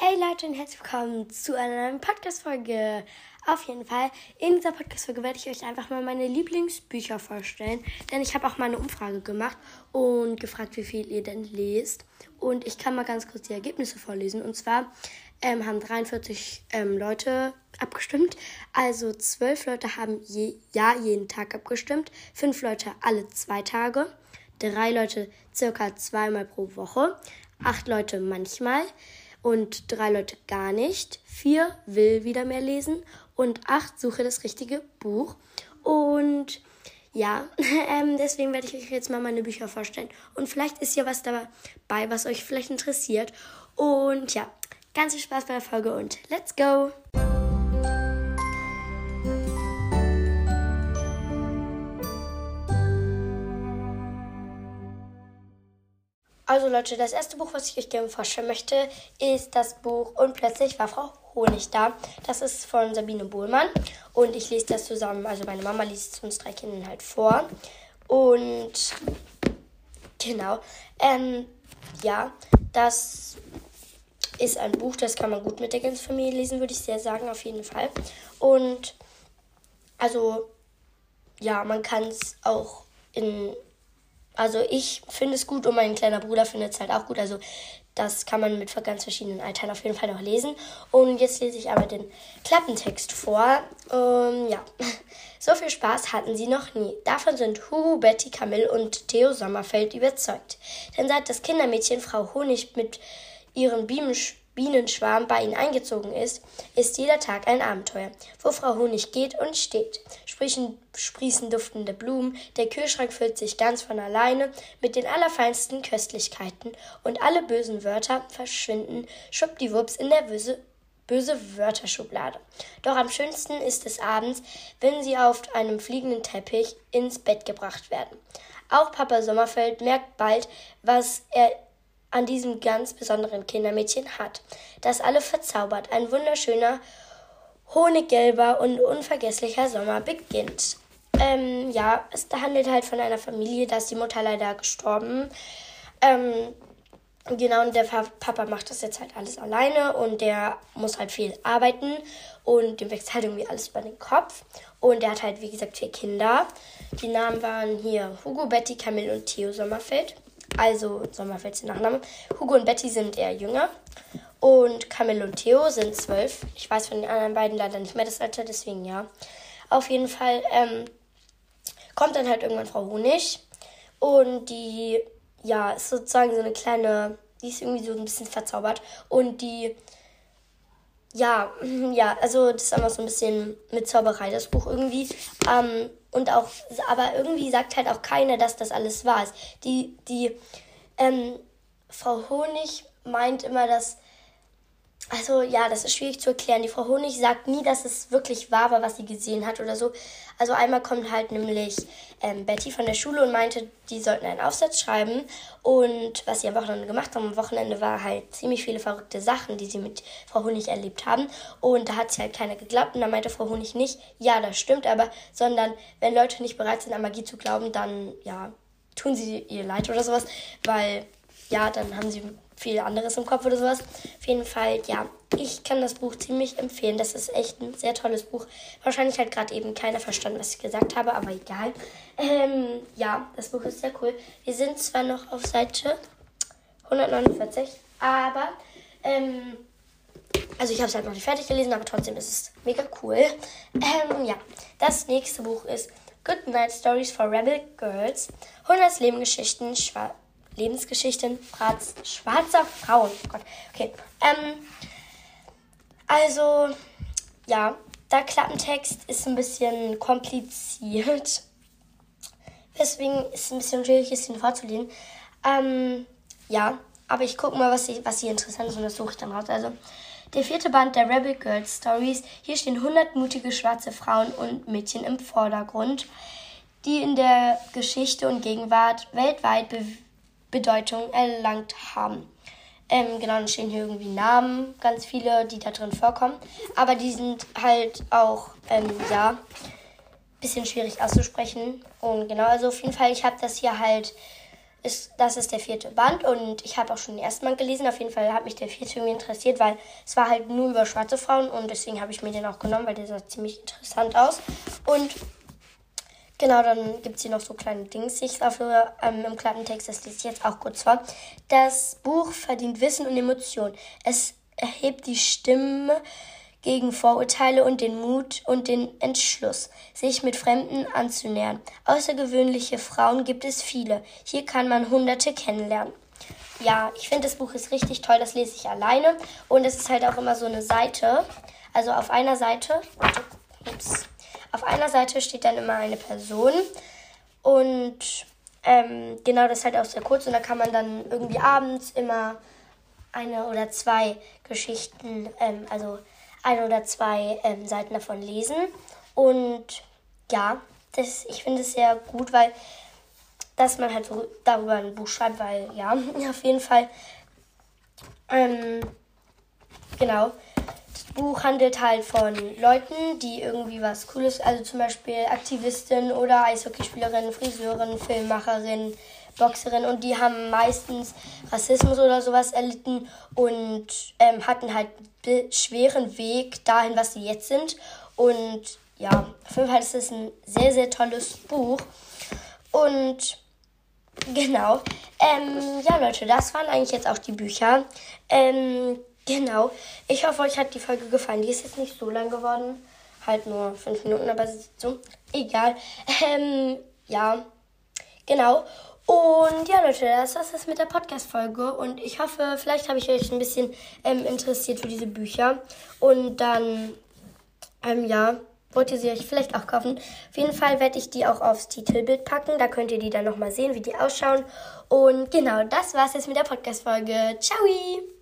Hey Leute und herzlich willkommen zu einer neuen Podcast-Folge. Auf jeden Fall, in dieser Podcast-Folge werde ich euch einfach mal meine Lieblingsbücher vorstellen, denn ich habe auch mal eine Umfrage gemacht und gefragt, wie viel ihr denn lest. Und ich kann mal ganz kurz die Ergebnisse vorlesen. Und zwar ähm, haben 43 ähm, Leute abgestimmt. Also 12 Leute haben je, ja jeden Tag abgestimmt, 5 Leute alle zwei Tage, 3 Leute circa zweimal pro Woche, 8 Leute manchmal und drei Leute gar nicht. Vier will wieder mehr lesen und acht suche das richtige Buch. Und ja, ähm, deswegen werde ich euch jetzt mal meine Bücher vorstellen. Und vielleicht ist ja was dabei, was euch vielleicht interessiert. Und ja, ganz viel Spaß bei der Folge und let's go! Also Leute, das erste Buch, was ich euch gerne vorstellen möchte, ist das Buch Und plötzlich war Frau Honig da. Das ist von Sabine Bohlmann und ich lese das zusammen. Also meine Mama liest es uns drei Kindern halt vor. Und genau, ähm, ja, das ist ein Buch, das kann man gut mit der ganzen Familie lesen, würde ich sehr sagen, auf jeden Fall. Und also, ja, man kann es auch in also ich finde es gut und mein kleiner Bruder findet es halt auch gut. Also das kann man mit ganz verschiedenen Altern auf jeden Fall noch lesen. Und jetzt lese ich aber den Klappentext vor. Ähm, ja, so viel Spaß hatten sie noch nie. Davon sind Hugo, Betty, Camille und Theo Sommerfeld überzeugt. Denn seit das Kindermädchen Frau Honig mit ihren Bienen Bienenschwarm bei ihnen eingezogen ist, ist jeder Tag ein Abenteuer, wo Frau Honig geht und steht. Sprießen, sprießen duftende Blumen, der Kühlschrank füllt sich ganz von alleine mit den allerfeinsten Köstlichkeiten und alle bösen Wörter verschwinden schwuppdiwupps in der böse, böse Wörterschublade. Doch am schönsten ist es abends, wenn sie auf einem fliegenden Teppich ins Bett gebracht werden. Auch Papa Sommerfeld merkt bald, was er an diesem ganz besonderen Kindermädchen hat, das alle verzaubert. Ein wunderschöner, honiggelber und unvergesslicher Sommer beginnt. Ähm, ja, es handelt halt von einer Familie, da ist die Mutter leider gestorben. Ähm, genau, und der Papa macht das jetzt halt alles alleine und der muss halt viel arbeiten und dem wächst halt irgendwie alles über den Kopf. Und der hat halt, wie gesagt, vier Kinder. Die Namen waren hier Hugo, Betty, Camille und Theo Sommerfeld also Sommerfelds Nachname. Hugo und Betty sind eher jünger. Und Camille und Theo sind zwölf. Ich weiß von den anderen beiden leider nicht mehr das Alter, deswegen ja. Auf jeden Fall ähm, kommt dann halt irgendwann Frau Honig. Und die, ja, ist sozusagen so eine kleine, die ist irgendwie so ein bisschen verzaubert. Und die, ja, ja, also das ist einfach so ein bisschen mit Zauberei, das Buch irgendwie. Ähm, und auch, aber irgendwie sagt halt auch keiner, dass das alles wahr ist. Die, die, ähm, Frau Honig meint immer, dass also ja, das ist schwierig zu erklären. Die Frau Honig sagt nie, dass es wirklich wahr war, was sie gesehen hat oder so. Also einmal kommt halt nämlich ähm, Betty von der Schule und meinte, die sollten einen Aufsatz schreiben. Und was sie am Wochenende gemacht haben, am Wochenende war halt ziemlich viele verrückte Sachen, die sie mit Frau Honig erlebt haben. Und da hat sie halt keiner geglaubt. Und da meinte Frau Honig nicht, ja, das stimmt aber, sondern wenn Leute nicht bereit sind, an Magie zu glauben, dann ja, tun sie ihr leid oder sowas. Weil ja, dann haben sie viel anderes im Kopf oder sowas. Auf jeden Fall, ja, ich kann das Buch ziemlich empfehlen. Das ist echt ein sehr tolles Buch. Wahrscheinlich hat gerade eben keiner verstanden, was ich gesagt habe, aber egal. Ähm, ja, das Buch ist sehr cool. Wir sind zwar noch auf Seite 149, aber, ähm, also ich habe es halt noch nicht fertig gelesen, aber trotzdem ist es mega cool. Ähm, ja, das nächste Buch ist Good Night Stories for Rebel Girls. 100 Lebengeschichten, Schwarz Lebensgeschichten schwarzer Frauen. Oh Gott. Okay. Ähm, also, ja, der Klappentext ist ein bisschen kompliziert. Deswegen ist es ein bisschen schwierig, es ihn vorzulesen. Ähm, ja, aber ich gucke mal, was, ich, was hier interessant ist und das suche ich dann raus. Also, der vierte Band der Rebel Girls Stories. Hier stehen 100 mutige schwarze Frauen und Mädchen im Vordergrund, die in der Geschichte und Gegenwart weltweit bewegen Bedeutung erlangt haben. Ähm, genau, dann stehen hier irgendwie Namen, ganz viele, die da drin vorkommen. Aber die sind halt auch, ähm, ja, bisschen schwierig auszusprechen. Und genau, also auf jeden Fall, ich habe das hier halt ist, das ist der vierte Band und ich habe auch schon den ersten Band gelesen. Auf jeden Fall hat mich der vierte irgendwie interessiert, weil es war halt nur über schwarze Frauen und deswegen habe ich mir den auch genommen, weil der sah ziemlich interessant aus. Und genau, dann gibt es hier noch so kleine Dings. Ich dafür ähm, im Klappentext, das lese ich jetzt auch kurz vor. Das Buch verdient Wissen und Emotion. Es erhebt die Stimme gegen Vorurteile und den Mut und den Entschluss, sich mit Fremden anzunähern. Außergewöhnliche Frauen gibt es viele. Hier kann man Hunderte kennenlernen. Ja, ich finde das Buch ist richtig toll, das lese ich alleine und es ist halt auch immer so eine Seite. Also auf einer Seite, ups, einer Seite steht dann immer eine Person und ähm, genau das ist halt auch sehr kurz und da kann man dann irgendwie abends immer eine oder zwei Geschichten, ähm, also ein oder zwei ähm, Seiten davon lesen. Und ja, das, ich finde es sehr gut, weil dass man halt so darüber ein Buch schreibt, weil ja, auf jeden Fall. Ähm, genau. Das Buch handelt halt von Leuten, die irgendwie was Cooles, also zum Beispiel Aktivistin oder Eishockeyspielerin, Friseurin, Filmmacherin, Boxerin und die haben meistens Rassismus oder sowas erlitten und ähm, hatten halt einen schweren Weg dahin, was sie jetzt sind. Und ja, auf jeden Fall ist es ein sehr, sehr tolles Buch. Und genau. Ähm, ja, Leute, das waren eigentlich jetzt auch die Bücher. Ähm, genau. Ich hoffe, euch hat die Folge gefallen. Die ist jetzt nicht so lang geworden. Halt nur fünf Minuten, aber so. Egal. Ähm, ja. Genau. Und ja, Leute, das war's jetzt mit der Podcast-Folge. Und ich hoffe, vielleicht habe ich euch ein bisschen ähm, interessiert für diese Bücher. Und dann, ähm, ja, wollt ihr sie euch vielleicht auch kaufen. Auf jeden Fall werde ich die auch aufs Titelbild packen. Da könnt ihr die dann nochmal sehen, wie die ausschauen. Und genau, das war's jetzt mit der Podcast-Folge. Ciao!